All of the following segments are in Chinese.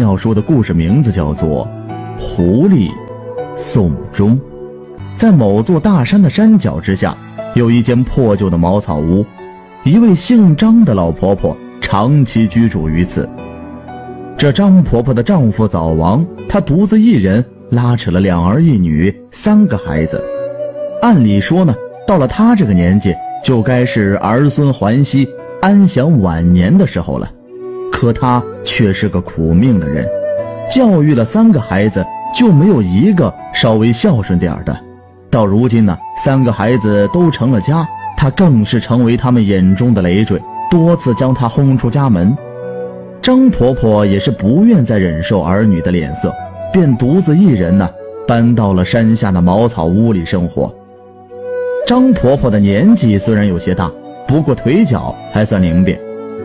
要说的故事名字叫做《狐狸送终》。在某座大山的山脚之下，有一间破旧的茅草屋，一位姓张的老婆婆长期居住于此。这张婆婆的丈夫早亡，她独自一人拉扯了两儿一女三个孩子。按理说呢，到了她这个年纪，就该是儿孙环膝、安享晚年的时候了。可她却是个苦命的人，教育了三个孩子，就没有一个稍微孝顺点的。到如今呢，三个孩子都成了家，她更是成为他们眼中的累赘，多次将她轰出家门。张婆婆也是不愿再忍受儿女的脸色，便独自一人呢，搬到了山下的茅草屋里生活。张婆婆的年纪虽然有些大，不过腿脚还算灵便，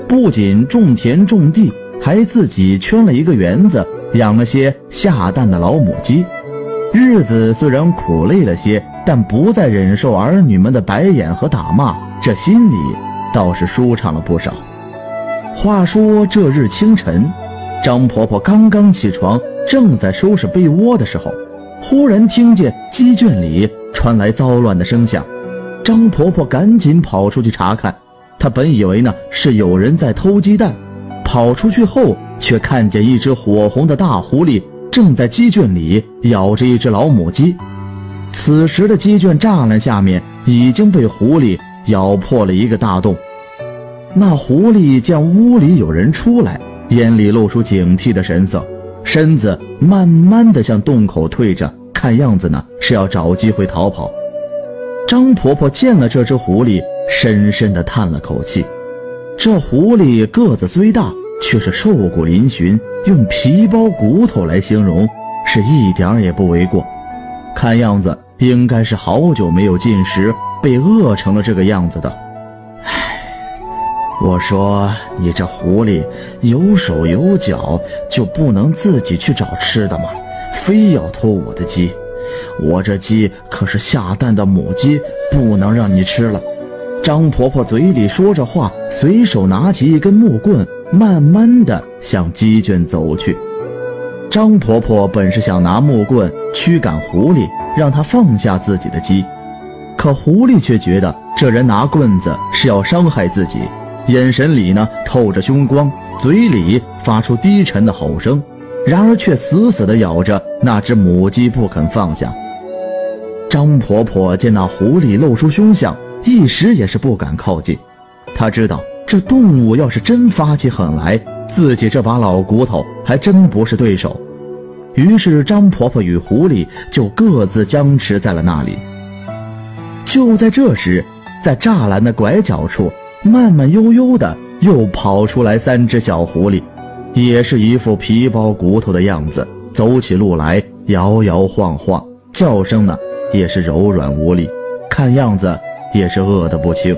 不仅种田种地，还自己圈了一个园子，养了些下蛋的老母鸡。日子虽然苦累了些，但不再忍受儿女们的白眼和打骂，这心里倒是舒畅了不少。话说这日清晨，张婆婆刚刚起床，正在收拾被窝的时候，忽然听见鸡圈里传来骚乱的声响。张婆婆赶紧跑出去查看，他本以为呢是有人在偷鸡蛋，跑出去后却看见一只火红的大狐狸正在鸡圈里咬着一只老母鸡。此时的鸡圈栅栏下面已经被狐狸咬破了一个大洞。那狐狸见屋里有人出来，眼里露出警惕的神色，身子慢慢的向洞口退着，看样子呢是要找机会逃跑。张婆婆见了这只狐狸，深深的叹了口气。这狐狸个子虽大，却是瘦骨嶙峋，用皮包骨头来形容，是一点也不为过。看样子应该是好久没有进食，被饿成了这个样子的。唉我说你这狐狸有手有脚，就不能自己去找吃的吗？非要偷我的鸡，我这鸡可是下蛋的母鸡，不能让你吃了。张婆婆嘴里说着话，随手拿起一根木棍，慢慢的向鸡圈走去。张婆婆本是想拿木棍驱赶狐狸，让它放下自己的鸡，可狐狸却觉得这人拿棍子是要伤害自己。眼神里呢透着凶光，嘴里发出低沉的吼声，然而却死死地咬着那只母鸡不肯放下。张婆婆见那狐狸露出凶相，一时也是不敢靠近。他知道这动物要是真发起狠来，自己这把老骨头还真不是对手。于是张婆婆与狐狸就各自僵持在了那里。就在这时，在栅栏的拐角处。慢慢悠悠的又跑出来三只小狐狸，也是一副皮包骨头的样子，走起路来摇摇晃晃，叫声呢也是柔软无力，看样子也是饿得不轻。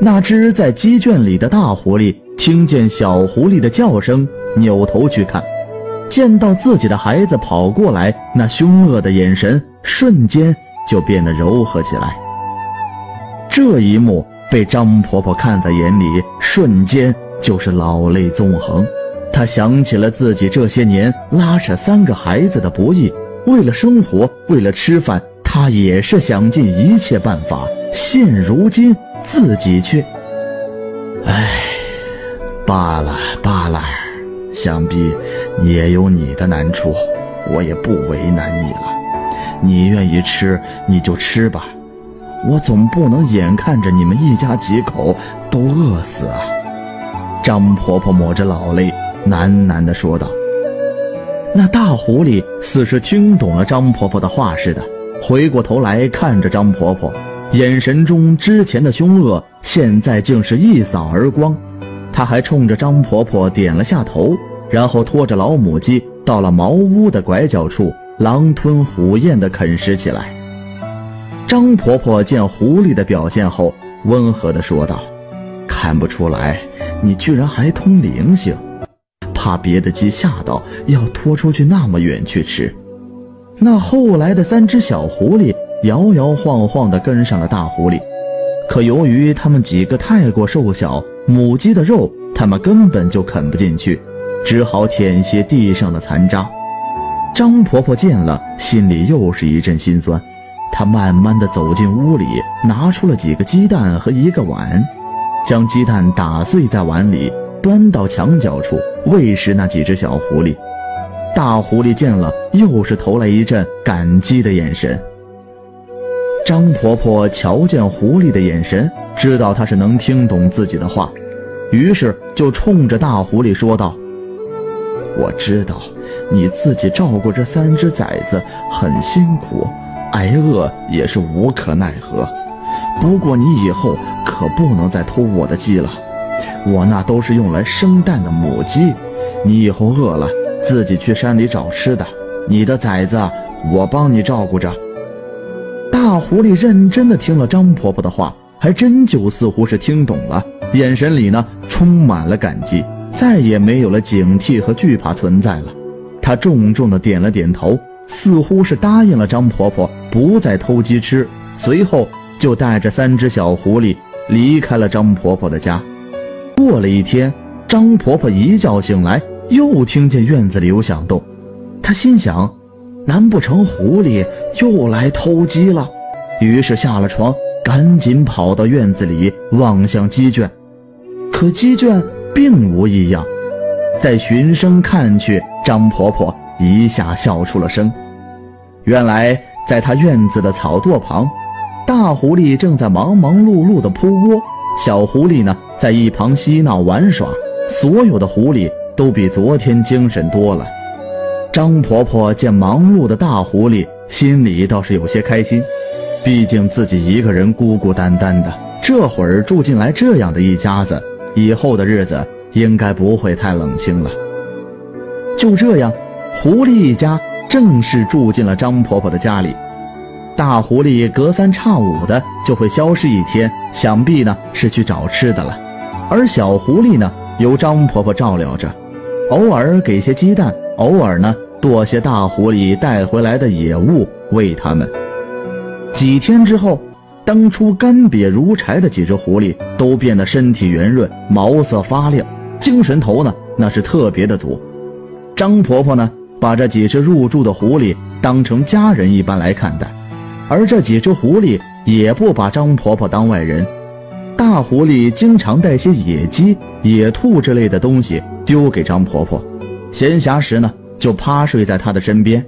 那只在鸡圈里的大狐狸听见小狐狸的叫声，扭头去看，见到自己的孩子跑过来，那凶恶的眼神瞬间就变得柔和起来。这一幕。被张婆婆看在眼里，瞬间就是老泪纵横。她想起了自己这些年拉扯三个孩子的不易，为了生活，为了吃饭，他也是想尽一切办法。现如今自己却……唉，罢了罢了，想必你也有你的难处，我也不为难你了。你愿意吃，你就吃吧。我总不能眼看着你们一家几口都饿死啊！张婆婆抹着老泪，喃喃地说道。那大狐狸似是听懂了张婆婆的话似的，回过头来看着张婆婆，眼神中之前的凶恶，现在竟是一扫而光。他还冲着张婆婆点了下头，然后拖着老母鸡到了茅屋的拐角处，狼吞虎咽地啃食起来。张婆婆见狐狸的表现后，温和地说道：“看不出来，你居然还通灵性，怕别的鸡吓到，要拖出去那么远去吃。”那后来的三只小狐狸摇摇晃晃地跟上了大狐狸，可由于他们几个太过瘦小，母鸡的肉他们根本就啃不进去，只好舔些地上的残渣。张婆婆见了，心里又是一阵心酸。她慢慢地走进屋里，拿出了几个鸡蛋和一个碗，将鸡蛋打碎在碗里，端到墙角处喂食那几只小狐狸。大狐狸见了，又是投来一阵感激的眼神。张婆婆瞧见狐狸的眼神，知道它是能听懂自己的话，于是就冲着大狐狸说道：“我知道你自己照顾这三只崽子很辛苦，挨饿也是无可奈何。不过你以后可不能再偷我的鸡了，我那都是用来生蛋的母鸡。你以后饿了，自己去山里找吃的。你的崽子，我帮你照顾着。”大狐狸认真的听了张婆婆的话，还真就似乎是听懂了，眼神里呢充满了感激，再也没有了警惕和惧怕存在了。他重重的点了点头，似乎是答应了张婆婆不再偷鸡吃，随后就带着三只小狐狸离开了张婆婆的家。过了一天，张婆婆一觉醒来，又听见院子里有响动，他心想。难不成狐狸又来偷鸡了？于是下了床，赶紧跑到院子里望向鸡圈，可鸡圈并无异样。再循声看去，张婆婆一下笑出了声。原来，在她院子的草垛旁，大狐狸正在忙忙碌碌地铺窝，小狐狸呢在一旁嬉闹玩耍。所有的狐狸都比昨天精神多了。张婆婆见忙碌的大狐狸，心里倒是有些开心，毕竟自己一个人孤孤单单的，这会儿住进来这样的一家子，以后的日子应该不会太冷清了。就这样，狐狸一家正式住进了张婆婆的家里。大狐狸隔三差五的就会消失一天，想必呢是去找吃的了，而小狐狸呢由张婆婆照料着，偶尔给些鸡蛋，偶尔呢。剁些大狐狸带回来的野物喂它们。几天之后，当初干瘪如柴的几只狐狸都变得身体圆润，毛色发亮，精神头呢那是特别的足。张婆婆呢把这几只入住的狐狸当成家人一般来看待，而这几只狐狸也不把张婆婆当外人。大狐狸经常带些野鸡、野兔之类的东西丢给张婆婆，闲暇时呢。就趴睡在她的身边，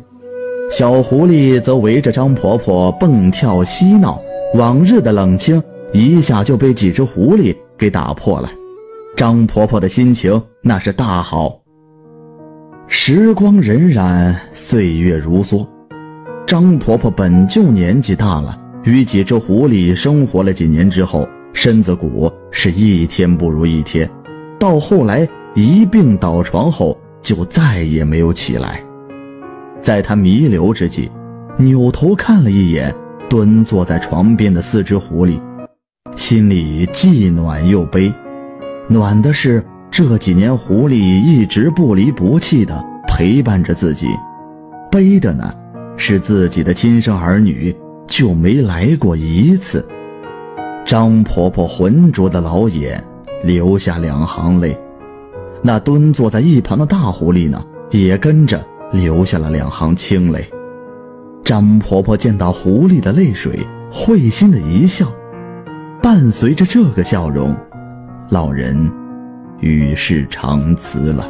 小狐狸则围着张婆婆蹦跳嬉闹。往日的冷清一下就被几只狐狸给打破了，张婆婆的心情那是大好。时光荏苒，岁月如梭，张婆婆本就年纪大了，与几只狐狸生活了几年之后，身子骨是一天不如一天，到后来一病倒床后。就再也没有起来。在他弥留之际，扭头看了一眼蹲坐在床边的四只狐狸，心里既暖又悲。暖的是这几年狐狸一直不离不弃地陪伴着自己，悲的呢是自己的亲生儿女就没来过一次。张婆婆浑浊的老眼流下两行泪。那蹲坐在一旁的大狐狸呢，也跟着流下了两行清泪。张婆婆见到狐狸的泪水，会心的一笑，伴随着这个笑容，老人与世长辞了。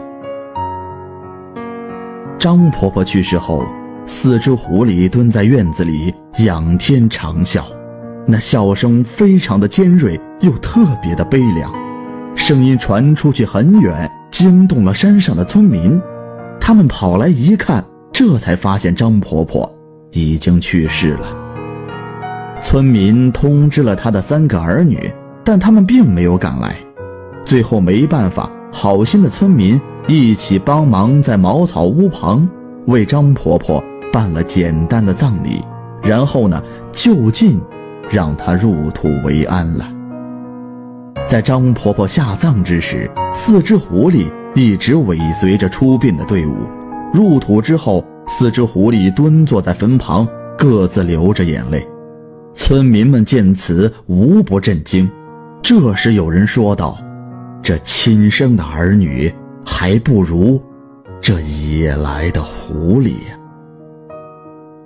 张婆婆去世后，四只狐狸蹲在院子里仰天长啸，那笑声非常的尖锐，又特别的悲凉，声音传出去很远。惊动了山上的村民，他们跑来一看，这才发现张婆婆已经去世了。村民通知了她的三个儿女，但他们并没有赶来。最后没办法，好心的村民一起帮忙在茅草屋旁为张婆婆办了简单的葬礼，然后呢，就近让她入土为安了。在张婆婆下葬之时，四只狐狸一直尾随着出殡的队伍。入土之后，四只狐狸蹲坐在坟旁，各自流着眼泪。村民们见此，无不震惊。这时有人说道：“这亲生的儿女还不如这野来的狐狸。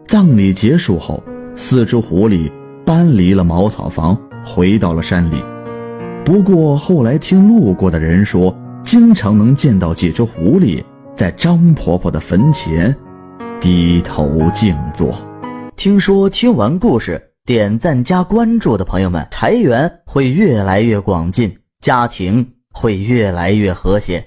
葬礼结束后，四只狐狸搬离了茅草房，回到了山里。不过后来听路过的人说，经常能见到几只狐狸在张婆婆的坟前低头静坐。听说听完故事，点赞加关注的朋友们，财源会越来越广进，家庭会越来越和谐。